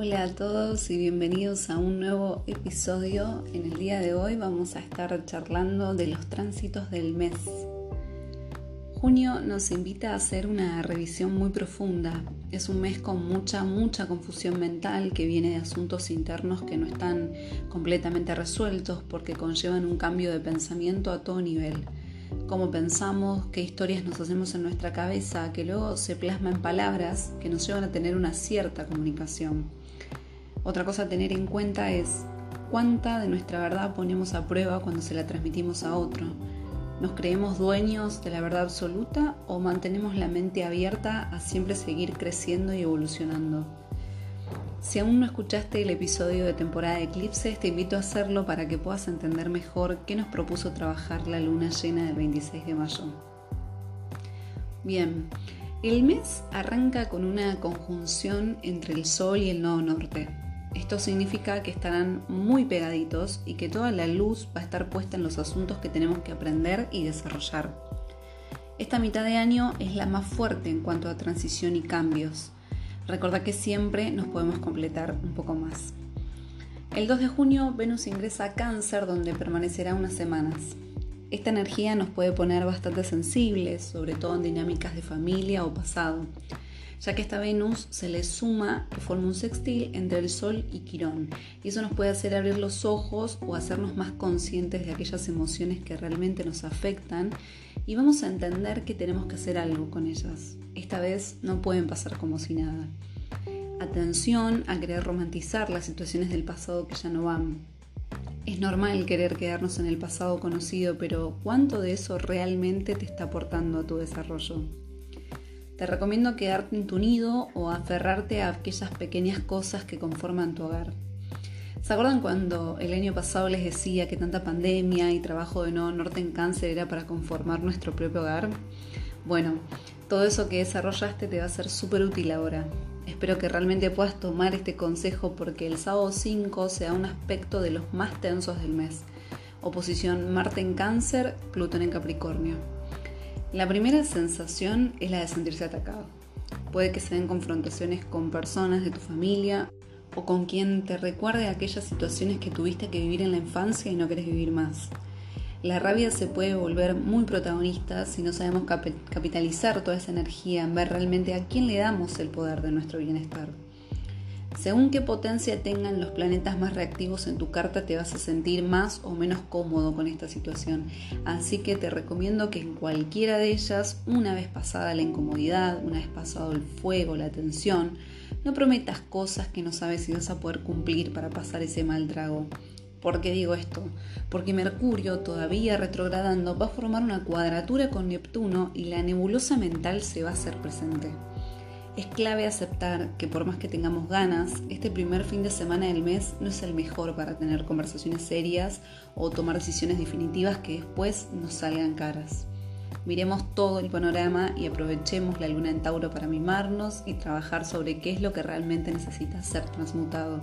Hola a todos y bienvenidos a un nuevo episodio. En el día de hoy vamos a estar charlando de los tránsitos del mes. Junio nos invita a hacer una revisión muy profunda. Es un mes con mucha, mucha confusión mental que viene de asuntos internos que no están completamente resueltos porque conllevan un cambio de pensamiento a todo nivel cómo pensamos, qué historias nos hacemos en nuestra cabeza, que luego se plasma en palabras que nos llevan a tener una cierta comunicación. Otra cosa a tener en cuenta es cuánta de nuestra verdad ponemos a prueba cuando se la transmitimos a otro. ¿Nos creemos dueños de la verdad absoluta o mantenemos la mente abierta a siempre seguir creciendo y evolucionando? Si aún no escuchaste el episodio de temporada de eclipses, te invito a hacerlo para que puedas entender mejor qué nos propuso trabajar la luna llena del 26 de mayo. Bien, el mes arranca con una conjunción entre el Sol y el Nodo Norte. Esto significa que estarán muy pegaditos y que toda la luz va a estar puesta en los asuntos que tenemos que aprender y desarrollar. Esta mitad de año es la más fuerte en cuanto a transición y cambios. Recuerda que siempre nos podemos completar un poco más. El 2 de junio Venus ingresa a Cáncer donde permanecerá unas semanas. Esta energía nos puede poner bastante sensibles, sobre todo en dinámicas de familia o pasado, ya que esta Venus se le suma que forma un sextil entre el Sol y Quirón, y eso nos puede hacer abrir los ojos o hacernos más conscientes de aquellas emociones que realmente nos afectan y vamos a entender que tenemos que hacer algo con ellas. Esta vez no pueden pasar como si nada. Atención a querer romantizar las situaciones del pasado que ya no van. Es normal querer quedarnos en el pasado conocido, pero ¿cuánto de eso realmente te está aportando a tu desarrollo? Te recomiendo quedarte en tu nido o aferrarte a aquellas pequeñas cosas que conforman tu hogar. ¿Se acuerdan cuando el año pasado les decía que tanta pandemia y trabajo de no norte en cáncer era para conformar nuestro propio hogar? Bueno, todo eso que desarrollaste te va a ser súper útil ahora. Espero que realmente puedas tomar este consejo porque el sábado 5 sea un aspecto de los más tensos del mes. Oposición Marte en cáncer, Plutón en Capricornio. La primera sensación es la de sentirse atacado. Puede que se den confrontaciones con personas de tu familia o con quien te recuerde aquellas situaciones que tuviste que vivir en la infancia y no querés vivir más. La rabia se puede volver muy protagonista si no sabemos capitalizar toda esa energía en ver realmente a quién le damos el poder de nuestro bienestar. Según qué potencia tengan los planetas más reactivos en tu carta, te vas a sentir más o menos cómodo con esta situación. Así que te recomiendo que en cualquiera de ellas, una vez pasada la incomodidad, una vez pasado el fuego, la tensión, no prometas cosas que no sabes si vas a poder cumplir para pasar ese mal trago. ¿Por qué digo esto? Porque Mercurio, todavía retrogradando, va a formar una cuadratura con Neptuno y la nebulosa mental se va a hacer presente. Es clave aceptar que por más que tengamos ganas, este primer fin de semana del mes no es el mejor para tener conversaciones serias o tomar decisiones definitivas que después nos salgan caras. Miremos todo el panorama y aprovechemos la luna en Tauro para mimarnos y trabajar sobre qué es lo que realmente necesita ser transmutado.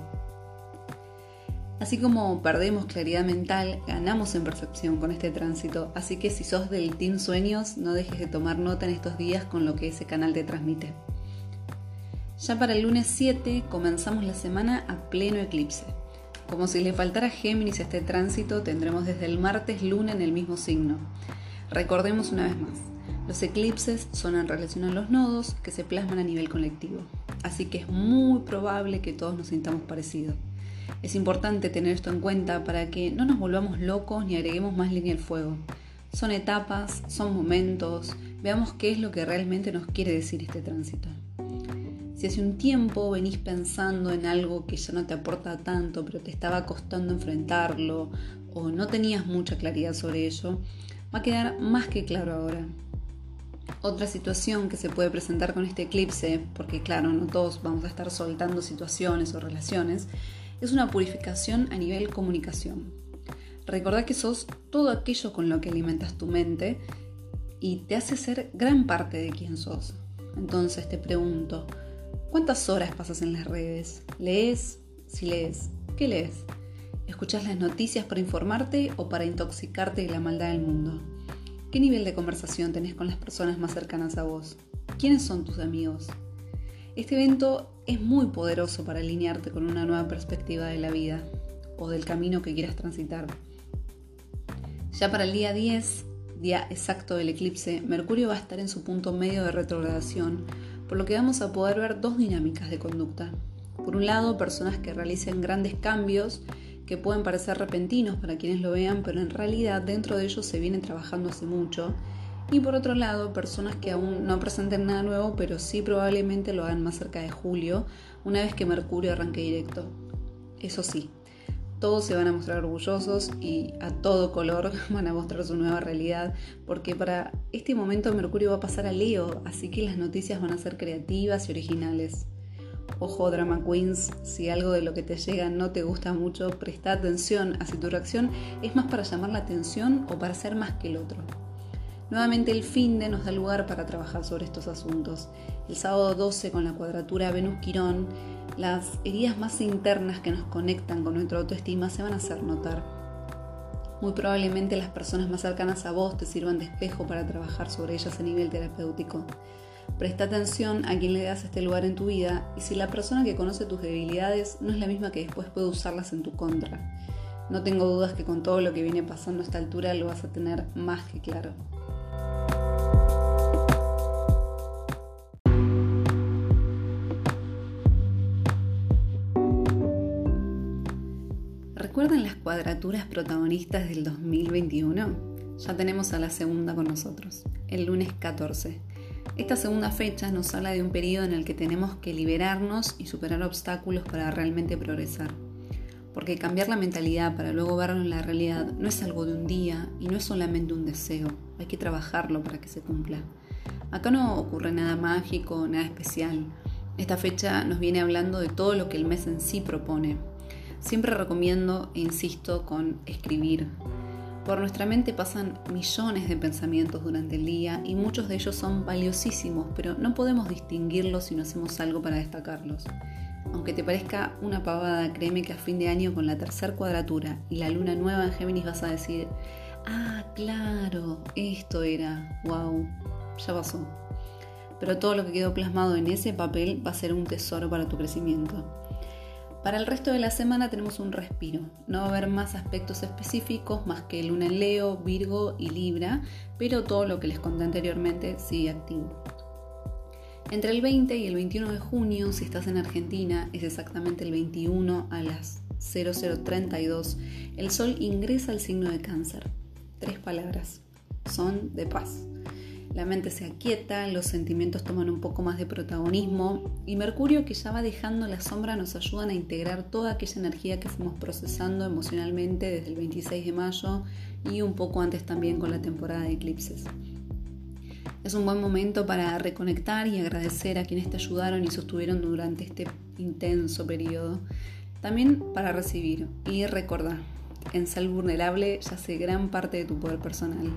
Así como perdemos claridad mental, ganamos en percepción con este tránsito, así que si sos del Team Sueños, no dejes de tomar nota en estos días con lo que ese canal te transmite. Ya para el lunes 7 comenzamos la semana a pleno eclipse. Como si le faltara Géminis este tránsito, tendremos desde el martes luna en el mismo signo. Recordemos una vez más, los eclipses son en relación a los nodos que se plasman a nivel colectivo, así que es muy probable que todos nos sintamos parecidos. Es importante tener esto en cuenta para que no nos volvamos locos ni agreguemos más línea al fuego. Son etapas, son momentos, veamos qué es lo que realmente nos quiere decir este tránsito. Si hace un tiempo venís pensando en algo que ya no te aporta tanto, pero te estaba costando enfrentarlo o no tenías mucha claridad sobre ello, va a quedar más que claro ahora. Otra situación que se puede presentar con este eclipse, porque claro, no todos vamos a estar soltando situaciones o relaciones, es una purificación a nivel comunicación. Recordá que sos todo aquello con lo que alimentas tu mente y te hace ser gran parte de quien sos. Entonces te pregunto, ¿cuántas horas pasas en las redes? ¿Lees? Si lees, ¿qué lees? ¿Escuchas las noticias para informarte o para intoxicarte de la maldad del mundo? ¿Qué nivel de conversación tenés con las personas más cercanas a vos? ¿Quiénes son tus amigos? Este evento es muy poderoso para alinearte con una nueva perspectiva de la vida o del camino que quieras transitar. Ya para el día 10, día exacto del eclipse, Mercurio va a estar en su punto medio de retrogradación, por lo que vamos a poder ver dos dinámicas de conducta. Por un lado, personas que realicen grandes cambios que pueden parecer repentinos para quienes lo vean, pero en realidad dentro de ellos se vienen trabajando hace mucho. Y por otro lado, personas que aún no presenten nada nuevo, pero sí probablemente lo hagan más cerca de julio, una vez que Mercurio arranque directo. Eso sí, todos se van a mostrar orgullosos y a todo color van a mostrar su nueva realidad, porque para este momento Mercurio va a pasar a Leo, así que las noticias van a ser creativas y originales. Ojo, drama queens, si algo de lo que te llega no te gusta mucho, presta atención a si tu reacción es más para llamar la atención o para ser más que el otro. Nuevamente el fin de nos da lugar para trabajar sobre estos asuntos. El sábado 12 con la cuadratura Venus-Quirón, las heridas más internas que nos conectan con nuestra autoestima se van a hacer notar. Muy probablemente las personas más cercanas a vos te sirvan de espejo para trabajar sobre ellas a nivel terapéutico. Presta atención a quién le das este lugar en tu vida y si la persona que conoce tus debilidades no es la misma que después puede usarlas en tu contra. No tengo dudas que con todo lo que viene pasando a esta altura lo vas a tener más que claro. ¿Recuerdan las cuadraturas protagonistas del 2021? Ya tenemos a la segunda con nosotros, el lunes 14 esta segunda fecha nos habla de un periodo en el que tenemos que liberarnos y superar obstáculos para realmente progresar. Porque cambiar la mentalidad para luego verlo en la realidad no es algo de un día y no es solamente un deseo, hay que trabajarlo para que se cumpla. Acá no ocurre nada mágico, nada especial. Esta fecha nos viene hablando de todo lo que el mes en sí propone. Siempre recomiendo e insisto con escribir, por nuestra mente pasan millones de pensamientos durante el día y muchos de ellos son valiosísimos, pero no podemos distinguirlos si no hacemos algo para destacarlos. Aunque te parezca una pavada, créeme que a fin de año con la tercera cuadratura y la luna nueva en Géminis vas a decir, ah, claro, esto era, wow, ya pasó. Pero todo lo que quedó plasmado en ese papel va a ser un tesoro para tu crecimiento. Para el resto de la semana tenemos un respiro. No va a haber más aspectos específicos más que Luna en Leo, Virgo y Libra, pero todo lo que les conté anteriormente sigue activo. Entre el 20 y el 21 de junio, si estás en Argentina, es exactamente el 21 a las 0032, el Sol ingresa al signo de cáncer. Tres palabras. Son de paz la mente se aquieta, los sentimientos toman un poco más de protagonismo y Mercurio que ya va dejando la sombra nos ayudan a integrar toda aquella energía que fuimos procesando emocionalmente desde el 26 de mayo y un poco antes también con la temporada de eclipses. Es un buen momento para reconectar y agradecer a quienes te ayudaron y sostuvieron durante este intenso periodo. También para recibir y recordar, en ser vulnerable ya yace gran parte de tu poder personal.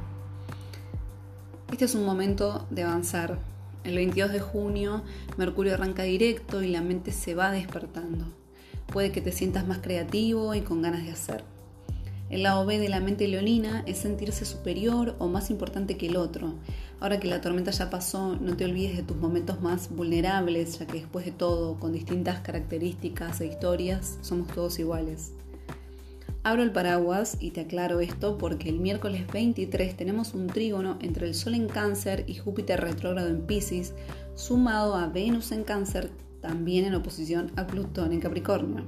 Este es un momento de avanzar. El 22 de junio Mercurio arranca directo y la mente se va despertando. Puede que te sientas más creativo y con ganas de hacer. El lado B de la mente leonina es sentirse superior o más importante que el otro. Ahora que la tormenta ya pasó, no te olvides de tus momentos más vulnerables, ya que después de todo, con distintas características e historias, somos todos iguales. Abro el paraguas y te aclaro esto porque el miércoles 23 tenemos un trígono entre el Sol en Cáncer y Júpiter retrógrado en Pisces, sumado a Venus en Cáncer, también en oposición a Plutón en Capricornio.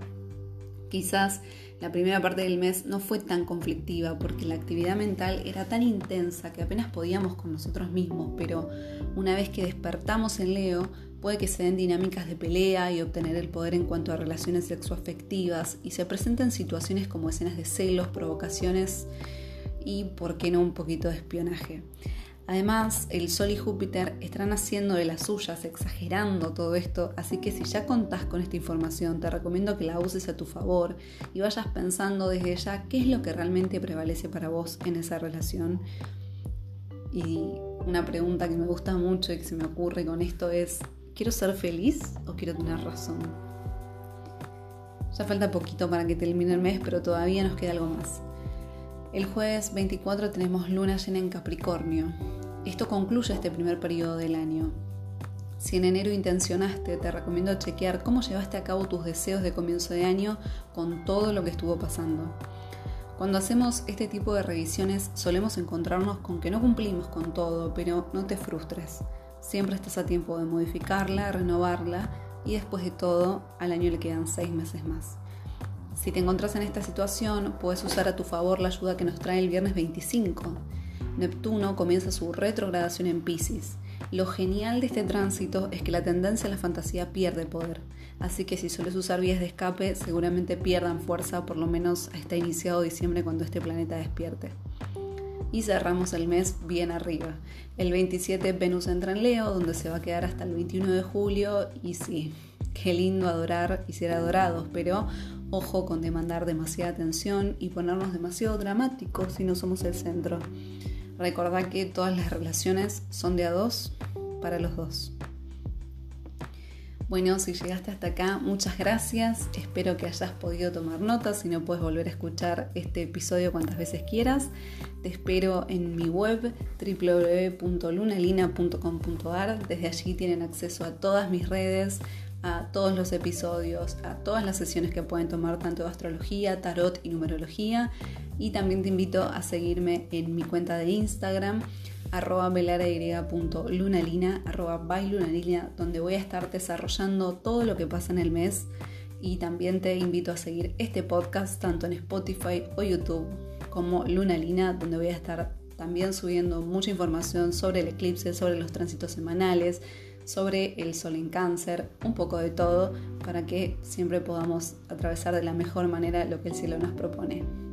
Quizás la primera parte del mes no fue tan conflictiva porque la actividad mental era tan intensa que apenas podíamos con nosotros mismos, pero una vez que despertamos en Leo, Puede que se den dinámicas de pelea y obtener el poder en cuanto a relaciones sexoafectivas y se presenten situaciones como escenas de celos, provocaciones y, por qué no, un poquito de espionaje. Además, el Sol y Júpiter estarán haciendo de las suyas, exagerando todo esto, así que si ya contás con esta información, te recomiendo que la uses a tu favor y vayas pensando desde ya qué es lo que realmente prevalece para vos en esa relación. Y una pregunta que me gusta mucho y que se me ocurre con esto es, ¿Quiero ser feliz o quiero tener razón? Ya falta poquito para que termine el mes, pero todavía nos queda algo más. El jueves 24 tenemos luna llena en Capricornio. Esto concluye este primer periodo del año. Si en enero intencionaste, te recomiendo chequear cómo llevaste a cabo tus deseos de comienzo de año con todo lo que estuvo pasando. Cuando hacemos este tipo de revisiones solemos encontrarnos con que no cumplimos con todo, pero no te frustres. Siempre estás a tiempo de modificarla, renovarla y después de todo al año le quedan seis meses más. Si te encontrás en esta situación, puedes usar a tu favor la ayuda que nos trae el viernes 25. Neptuno comienza su retrogradación en Pisces lo genial de este tránsito es que la tendencia a la fantasía pierde poder, así que si sueles usar vías de escape seguramente pierdan fuerza por lo menos hasta iniciado diciembre cuando este planeta despierte. Y cerramos el mes bien arriba. El 27 Venus entra en Leo, donde se va a quedar hasta el 21 de julio y sí, qué lindo adorar y ser adorados, pero ojo con demandar demasiada atención y ponernos demasiado dramáticos si no somos el centro. Recordá que todas las relaciones son de a dos para los dos. Bueno, si llegaste hasta acá, muchas gracias. Espero que hayas podido tomar notas. Si no, puedes volver a escuchar este episodio cuantas veces quieras. Te espero en mi web www.lunalina.com.ar. Desde allí tienen acceso a todas mis redes, a todos los episodios, a todas las sesiones que pueden tomar tanto de astrología, tarot y numerología. Y también te invito a seguirme en mi cuenta de Instagram, arroba velara.lunalina, arroba bailunalina, donde voy a estar desarrollando todo lo que pasa en el mes. Y también te invito a seguir este podcast tanto en Spotify o YouTube como Lunalina, donde voy a estar también subiendo mucha información sobre el eclipse, sobre los tránsitos semanales, sobre el sol en cáncer, un poco de todo, para que siempre podamos atravesar de la mejor manera lo que el cielo nos propone.